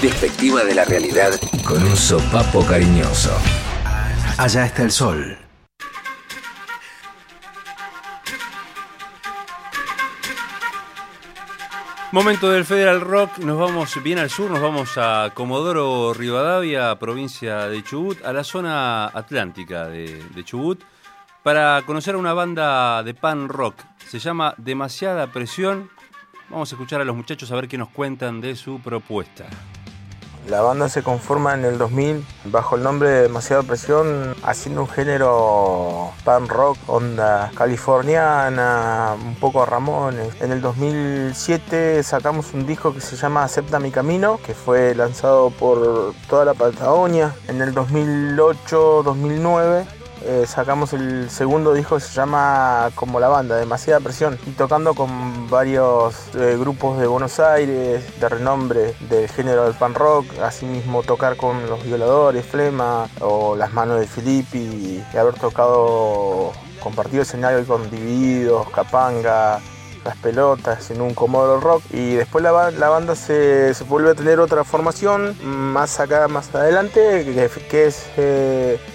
perspectiva de la realidad con un sopapo cariñoso. Allá está el sol. Momento del Federal Rock, nos vamos bien al sur, nos vamos a Comodoro Rivadavia, provincia de Chubut, a la zona atlántica de, de Chubut, para conocer a una banda de pan rock. Se llama Demasiada Presión. Vamos a escuchar a los muchachos a ver qué nos cuentan de su propuesta. La banda se conforma en el 2000 bajo el nombre de Demasiada Presión, haciendo un género pan rock, onda californiana, un poco Ramones. En el 2007 sacamos un disco que se llama Acepta mi camino, que fue lanzado por toda la Patagonia. En el 2008-2009 eh, sacamos el segundo disco que se llama Como la banda, demasiada presión, y tocando con varios eh, grupos de Buenos Aires, de renombre del género del pan rock, asimismo tocar con los violadores, Flema o las manos de Filippi, y haber tocado, compartido escenario con Divididos, Capanga, las pelotas en un Commodore Rock y después la, banda se, vuelve a tener otra formación más acá, más adelante, que, es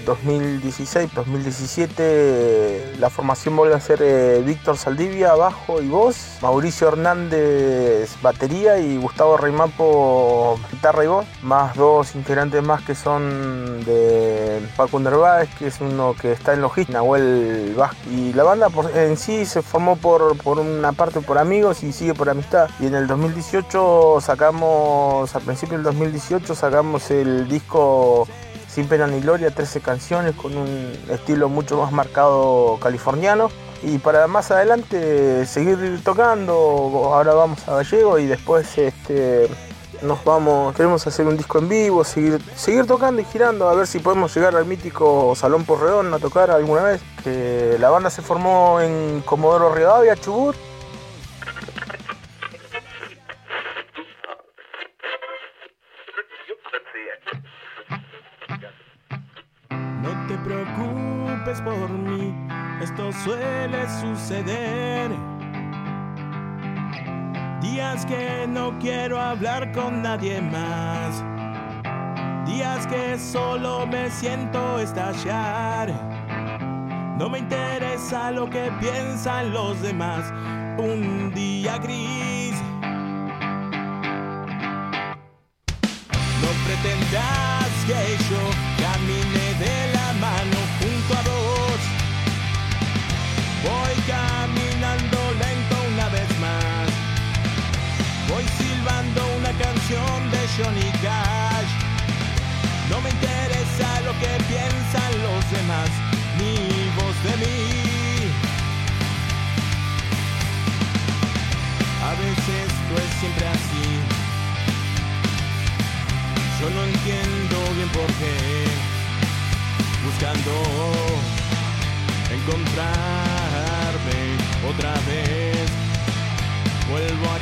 2016, eh, 2017, la formación vuelve a ser eh, Víctor Saldivia, bajo y voz, Mauricio Hernández, batería y Gustavo Reimapo, guitarra y voz, más dos integrantes más que son de Paco Nerváez, que es uno que está en logística, Nahuel Vázquez, y la banda en sí se formó por, por una parte por amigos y sigue por amistad. Y en el 2018 sacamos, a principio del 2018 sacamos el disco Sin Pena ni Gloria, 13 canciones con un estilo mucho más marcado californiano. Y para más adelante seguir tocando, ahora vamos a Gallego y después este, nos vamos, queremos hacer un disco en vivo, seguir, seguir tocando y girando, a ver si podemos llegar al mítico Salón Porredón a tocar alguna vez. Que la banda se formó en Comodoro Rivadavia, Chubut, por mí, esto suele suceder. Días que no quiero hablar con nadie más. Días que solo me siento estallar. No me interesa lo que piensan los demás. Un día gris. Pretendas que yo camine de la mano junto a vos. Voy caminando lento una vez más. Voy silbando una canción de Johnny. Encontrarme otra vez. Vuelvo a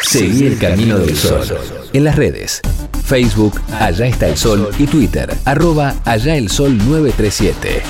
Seguí el camino del sol. En las redes. Facebook, Allá está el sol y Twitter, arroba Allá el sol 937.